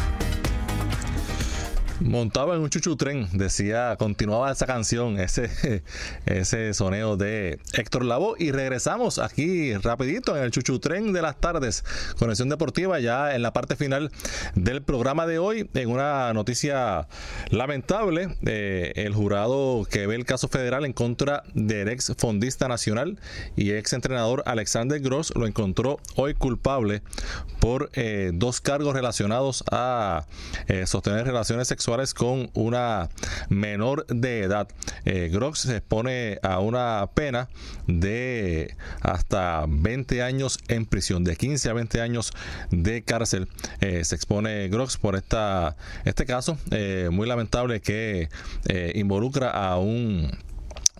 Speaker 2: Montaba en un chuchu tren, decía, continuaba esa canción, ese, ese soneo de Héctor Lavoe. Y regresamos aquí rapidito en el chuchu tren de las tardes, conexión deportiva, ya en la parte final del programa de hoy, en una noticia lamentable, eh, el jurado que ve el caso federal en contra del ex fondista nacional y ex entrenador Alexander Gross lo encontró hoy culpable por eh, dos cargos relacionados a eh, sostener relaciones sexuales con una menor de edad. Eh, Grox se expone a una pena de hasta 20 años en prisión, de 15 a 20 años de cárcel. Eh, se expone Grox por esta, este caso eh, muy lamentable que involucra a un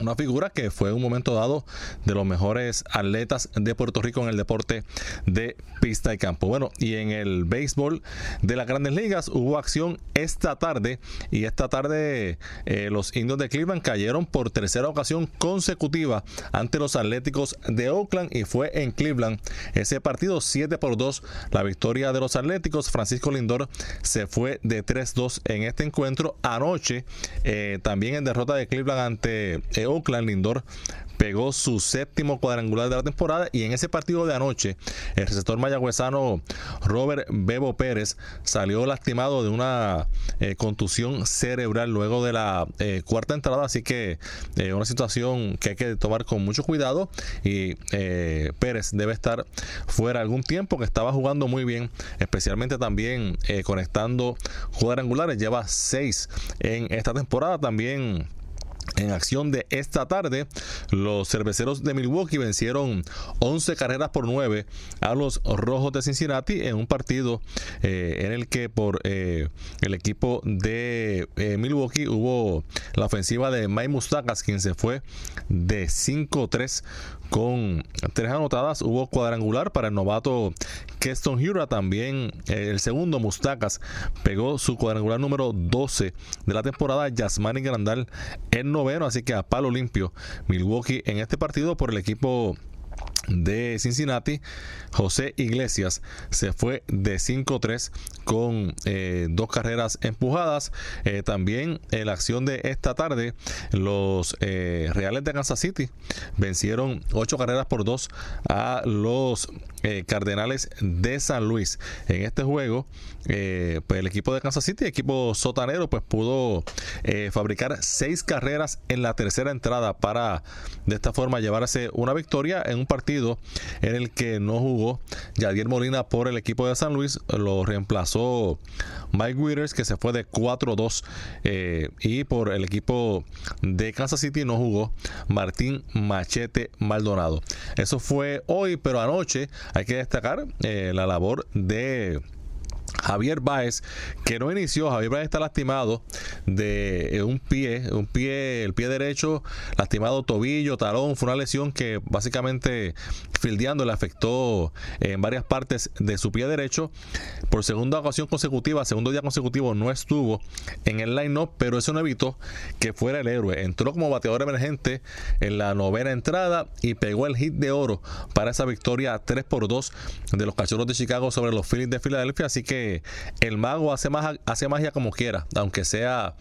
Speaker 2: una figura que fue un momento dado de los mejores atletas de Puerto Rico en el deporte de pista y campo. Bueno, y en el béisbol de las grandes ligas hubo acción esta tarde y esta tarde eh, los indios de Cleveland cayeron por tercera ocasión consecutiva ante los atléticos de Oakland y fue en Cleveland ese partido 7 por 2 la victoria de los atléticos. Francisco Lindor se fue de 3-2 en este encuentro. Anoche eh, también en derrota de Cleveland ante eh, Oakland, Lindor pegó su séptimo cuadrangular de la temporada y en ese partido de anoche el receptor mayagüezano Robert Bebo Pérez salió lastimado de una eh, contusión cerebral luego de la eh, cuarta entrada así que eh, una situación que hay que tomar con mucho cuidado y Pérez debe estar fuera algún tiempo que estaba jugando muy bien especialmente también conectando cuadrangulares. Lleva seis en esta temporada también en acción de esta tarde, los cerveceros de Milwaukee vencieron 11 carreras por 9 a los Rojos de Cincinnati en un partido eh, en el que por eh, el equipo de eh, Milwaukee hubo la ofensiva de Mike Mustakas, quien se fue de 5-3 con tres anotadas. Hubo cuadrangular para el novato Keston Hura. También eh, el segundo Mustakas pegó su cuadrangular número 12 de la temporada. Yasmani Grandal en noveno. Así que a palo limpio Milwaukee en este partido por el equipo de Cincinnati, José Iglesias se fue de 5-3 con eh, dos carreras empujadas. Eh, también en la acción de esta tarde, los eh, Reales de Kansas City vencieron 8 carreras por 2 a los eh, Cardenales de San Luis. En este juego, eh, pues el equipo de Kansas City, equipo sotanero, pues pudo eh, fabricar 6 carreras en la tercera entrada para de esta forma llevarse una victoria en un partido en el que no jugó Yadier Molina por el equipo de San Luis, lo reemplazó Mike Withers que se fue de 4-2 eh, y por el equipo de Kansas City no jugó Martín Machete Maldonado. Eso fue hoy, pero anoche hay que destacar eh, la labor de Javier Baez, que no inició, Javier Baez está lastimado de eh, un pie, un pie, el pie derecho, lastimado tobillo, talón, fue una lesión que básicamente fildeando le afectó en varias partes de su pie derecho. Por segunda ocasión consecutiva, segundo día consecutivo, no estuvo en el line-up, pero eso no evitó que fuera el héroe. Entró como bateador emergente en la novena entrada y pegó el hit de oro para esa victoria 3 por 2 de los cachorros de Chicago sobre los Phillies de Filadelfia. Así que el mago hace, hace magia como quiera, aunque sea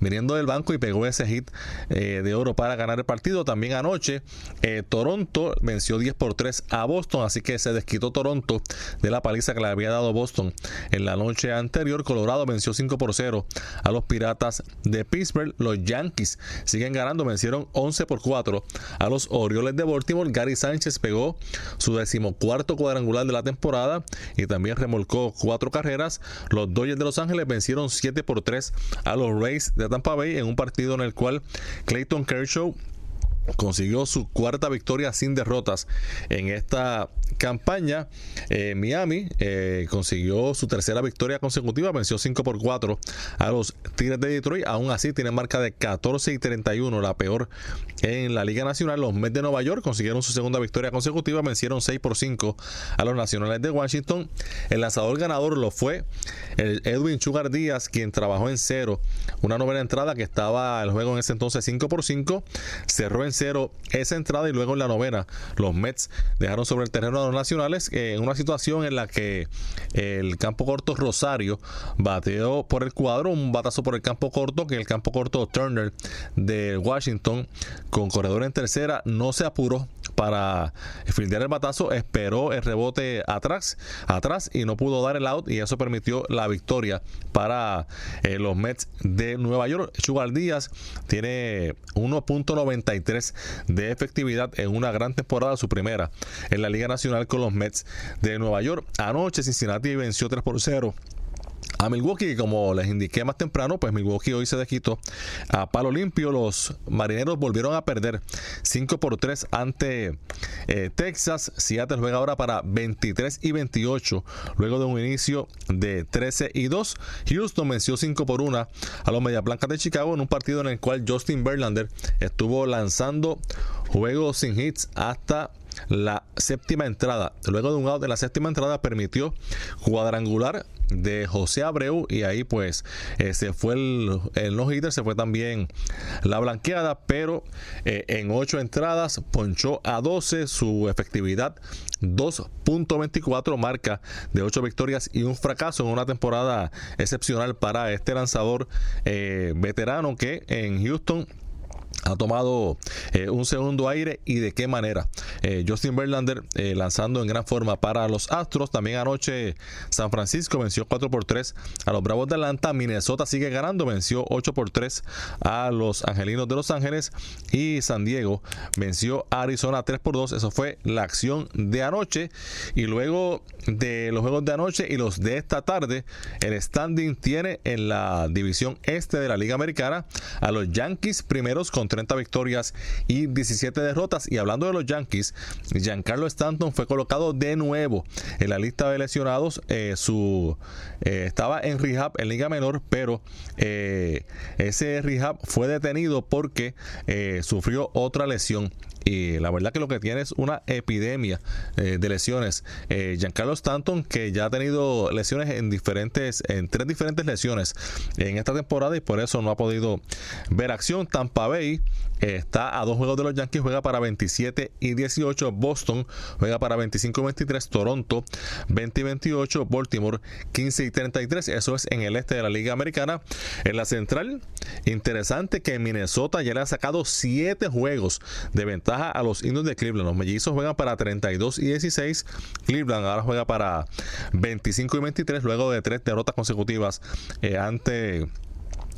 Speaker 2: viniendo del banco y pegó ese hit eh, de oro para ganar el partido. También anoche eh, Toronto venció 10 por 3 a Boston, así que se desquitó Toronto de la paliza que le había dado Boston en la noche anterior. Colorado venció 5 por 0 a los Piratas de Pittsburgh. Los Yankees siguen ganando, vencieron 11 por 4 a los Orioles de Baltimore. Gary Sánchez pegó su decimocuarto cuadrangular de la temporada y también remolcó cuatro carreras los Dodgers de Los Ángeles vencieron 7 por 3 a los Rays de Tampa Bay en un partido en el cual Clayton Kershaw consiguió su cuarta victoria sin derrotas en esta campaña. Eh, Miami eh, consiguió su tercera victoria consecutiva, venció 5 por 4 a los Tigres de Detroit. Aún así, tiene marca de 14 y 31, la peor en la Liga Nacional. Los Mets de Nueva York consiguieron su segunda victoria consecutiva, vencieron 6 por 5 a los Nacionales de Washington. El lanzador ganador lo fue el Edwin Sugar Díaz, quien trabajó en cero. Una novena entrada que estaba el juego en ese entonces 5 por 5, cerró en cero esa entrada y luego en la novena los Mets dejaron sobre el terreno a los nacionales eh, en una situación en la que el campo corto Rosario bateó por el cuadro, un batazo por el campo corto, que el campo corto Turner de Washington con corredor en tercera no se apuró para fildear el batazo, esperó el rebote atrás, atrás y no pudo dar el out y eso permitió la victoria para eh, los Mets de Nueva York. Sugar Díaz tiene 1.93 de efectividad en una gran temporada, su primera en la Liga Nacional con los Mets de Nueva York. Anoche Cincinnati venció 3 por 0 a Milwaukee, como les indiqué más temprano, pues Milwaukee hoy se desquitó a palo limpio. Los marineros volvieron a perder 5 por 3 ante eh, Texas. Seattle juega ahora para 23 y 28, luego de un inicio de 13 y 2. Houston venció 5 por 1 a los Medias Blancas de Chicago en un partido en el cual Justin Verlander estuvo lanzando juegos sin hits hasta la séptima entrada. Luego de un out de la séptima entrada permitió cuadrangular de José Abreu y ahí pues eh, se fue el, el no hitter, se fue también la blanqueada, pero eh, en ocho entradas ponchó a 12 su efectividad 2.24 marca de 8 victorias y un fracaso en una temporada excepcional para este lanzador eh, veterano que en Houston ha tomado eh, un segundo aire y de qué manera. Eh, Justin Verlander eh, lanzando en gran forma para los Astros. También anoche San Francisco venció 4 por 3 a los Bravos de Atlanta. Minnesota sigue ganando, venció 8 por 3 a los Angelinos de Los Ángeles. Y San Diego venció a Arizona 3 por 2. Eso fue la acción de anoche. Y luego de los juegos de anoche y los de esta tarde, el standing tiene en la división este de la Liga Americana a los Yankees primeros con 30 victorias y 17 derrotas. Y hablando de los Yankees, Giancarlo Stanton fue colocado de nuevo en la lista de lesionados. Eh, su eh, estaba en rehab en Liga Menor, pero eh, ese rehab fue detenido porque sufrió otra lesión y la verdad que lo que tiene es una epidemia eh, de lesiones. Eh, Giancarlo Stanton, que ya ha tenido lesiones en diferentes, en tres diferentes lesiones en esta temporada y por eso no ha podido ver acción. Tampa Bay está a dos juegos de los Yankees, juega para 27 y 18. Boston juega para 25 y 23. Toronto 20 y 28. Baltimore 15 y 33. Eso es en el este de la Liga Americana. En la central, interesante que Minnesota ya le ha sacado 7 juegos de ventaja a los indios de Cleveland. Los mellizos juegan para 32 y 16. Cleveland ahora juega para 25 y 23 luego de tres derrotas consecutivas eh, ante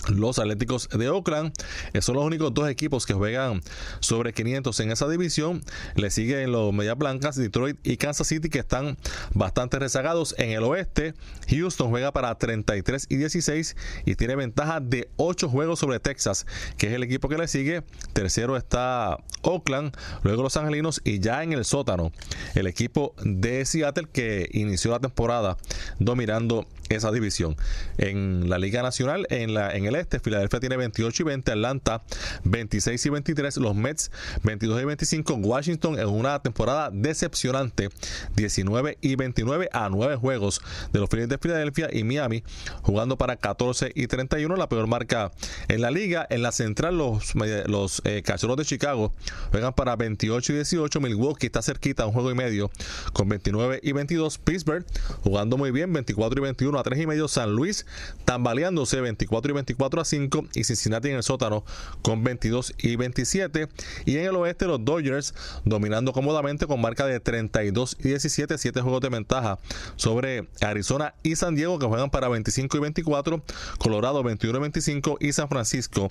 Speaker 2: los Atléticos de Oakland eh, son los únicos dos equipos que juegan sobre 500 en esa división. Le siguen los Medias Blancas, Detroit y Kansas City que están bastante rezagados. En el oeste, Houston juega para 33 y 16 y tiene ventaja de 8 juegos sobre Texas, que es el equipo que le sigue. Tercero está Oakland, luego los Angelinos y ya en el sótano el equipo de Seattle que inició la temporada dominando esa división. En la Liga Nacional, en, la, en el este, Filadelfia tiene 28 y 20, Atlanta 26 y 23, los Mets 22 y 25, Washington en una temporada decepcionante 19 y 29 a 9 juegos de los Phillies de Filadelfia y Miami jugando para 14 y 31, la peor marca en la liga. En la central, los, los eh, Cachorros de Chicago juegan para 28 y 18, Milwaukee está cerquita, un juego y medio con 29 y 22, Pittsburgh jugando muy bien, 24 y 21 a 3 y medio, San Luis tambaleándose 24 y 24 a 5 y Cincinnati en el sótano con 22 y 27 y en el oeste los Dodgers dominando cómodamente con marca de 32 y 17, 7 juegos de ventaja sobre Arizona y San Diego que juegan para 25 y 24, Colorado 21 y 25 y San Francisco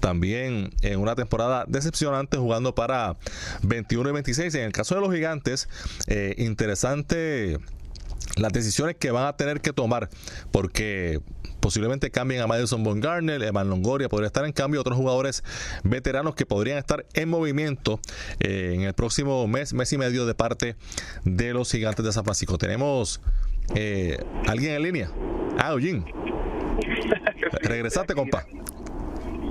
Speaker 2: también en una temporada decepcionante jugando para 21 y 26. En el caso de los gigantes, eh, interesante las decisiones que van a tener que tomar porque posiblemente cambien a Madison Bongarner, Evan Longoria podría estar en cambio otros jugadores veteranos que podrían estar en movimiento eh, en el próximo mes, mes y medio de parte de los gigantes de San Francisco. Tenemos eh, alguien en línea. Ah, Eugene. Regresaste, compa.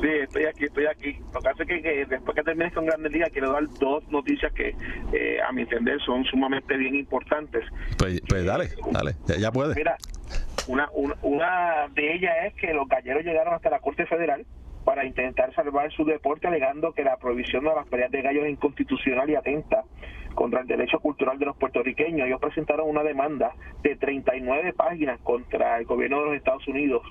Speaker 1: Sí, estoy aquí, estoy aquí. Lo que hace es que, después que termines con Grandes Ligas, quiero dar dos noticias que, eh, a mi entender, son sumamente bien importantes.
Speaker 2: Pues, pues dale, dale, ya, ya puede.
Speaker 1: Mira, una, una, una de ellas es que los galleros llegaron hasta la Corte Federal para intentar salvar su deporte alegando que la prohibición de las peleas de gallos es inconstitucional y atenta contra el derecho cultural de los puertorriqueños. Ellos presentaron una demanda de 39 páginas contra el gobierno de los Estados Unidos.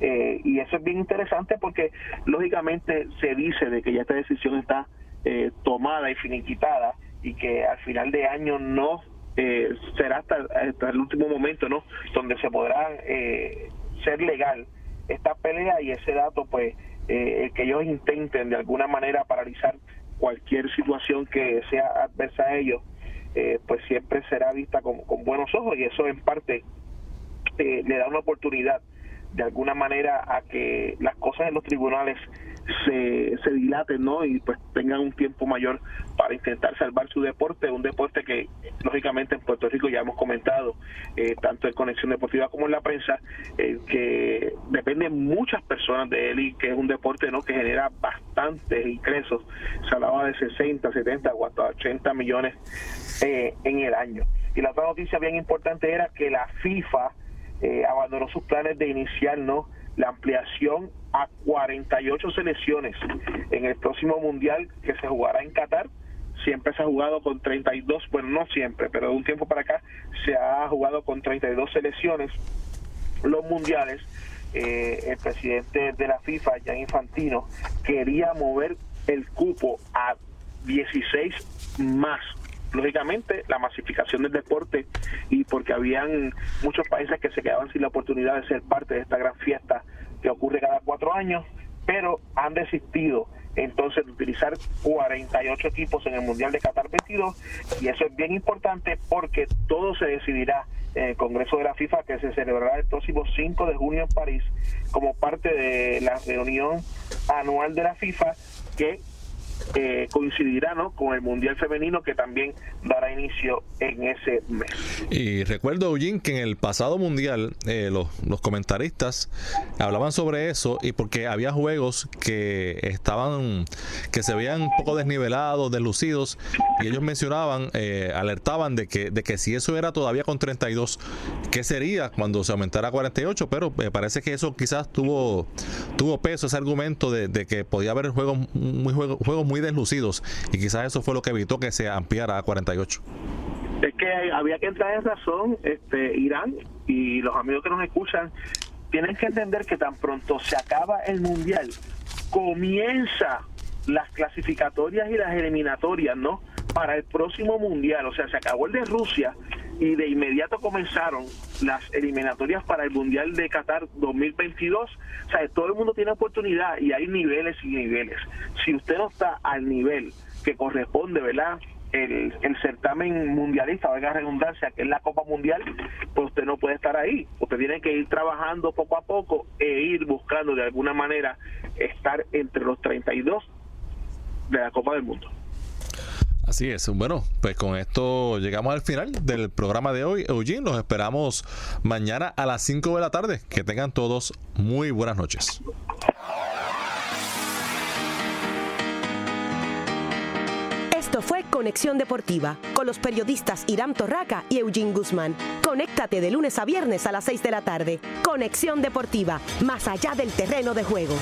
Speaker 1: Eh, y eso es bien interesante porque lógicamente se dice de que ya esta decisión está eh, tomada y finiquitada y que al final de año no eh, será hasta, hasta, el último momento no donde se podrá ser legal esta pelea y ese dato pues que ellos intenten de alguna manera paralizar cualquier situación que sea adversa a ellos, eh, pues siempre será vista con, buenos ojos y eso en parte eh, le da una oportunidad de alguna manera a que las cosas en los tribunales se, se dilaten ¿no? y pues tengan un tiempo mayor para intentar salvar su deporte, un deporte que lógicamente en Puerto Rico ya hemos comentado, eh, tanto en Conexión Deportiva como en la prensa, eh, que dependen muchas personas de él y que es un deporte ¿no? que genera bastantes ingresos, se hablaba de 60, 70 o hasta 80 millones eh, en el año. Y la otra noticia bien importante era que la FIFA abandonó sus planes de iniciar ¿no? La ampliación a 48 selecciones en el próximo mundial que se jugará en Qatar. Siempre se ha jugado con 32, bueno, no siempre, pero de un tiempo para acá se ha jugado con 32 selecciones los mundiales. Eh, el presidente de la FIFA, Jan Infantino, quería mover el cupo a 16 más lógicamente la masificación del deporte y porque habían muchos países que se quedaban sin la oportunidad de ser parte de esta gran fiesta que ocurre cada cuatro años, pero han desistido. Entonces de utilizar 48 equipos en el Mundial de Qatar 22 y eso es bien importante porque todo se decidirá en el Congreso de la FIFA que se celebrará el próximo 5 de junio en París como parte de la reunión anual de la FIFA que eh, coincidirá ¿no? con el Mundial Femenino que también dará inicio en ese mes.
Speaker 2: Y recuerdo, Eugene, que en el pasado Mundial eh, los, los, comentaristas hablaban sobre eso y porque había juegos que estaban, que se veían un poco desnivelados, deslucidos, y ellos mencionaban, eh, alertaban de que, de que si eso era todavía con 32, ¿qué sería cuando se aumentara a 48? Pero me parece que eso quizás tuvo, tuvo peso, ese argumento de, de que podía haber juegos muy, juegos, juegos muy deslucidos y quizás eso fue lo que evitó que se ampliara a 48.
Speaker 1: Es que había que entrar en razón, este Irán y los amigos que nos escuchan tienen que entender que tan pronto se acaba el mundial, comienza las clasificatorias y las eliminatorias, ¿no? Para el próximo mundial, o sea, se acabó el de Rusia y de inmediato comenzaron las eliminatorias para el Mundial de Qatar 2022. O sea, todo el mundo tiene oportunidad y hay niveles y niveles. Si usted no está al nivel que corresponde, ¿verdad? El, el certamen mundialista, valga redundancia, que es la Copa Mundial, pues usted no puede estar ahí. Usted tiene que ir trabajando poco a poco e ir buscando de alguna manera estar entre los 32 de la Copa del Mundo.
Speaker 2: Así es. Bueno, pues con esto llegamos al final del programa de hoy. Eugene, los esperamos mañana a las 5 de la tarde. Que tengan todos muy buenas noches.
Speaker 3: Esto fue Conexión Deportiva con los periodistas Irán Torraca y Eugene Guzmán. Conéctate de lunes a viernes a las 6 de la tarde. Conexión Deportiva, más allá del terreno de juego.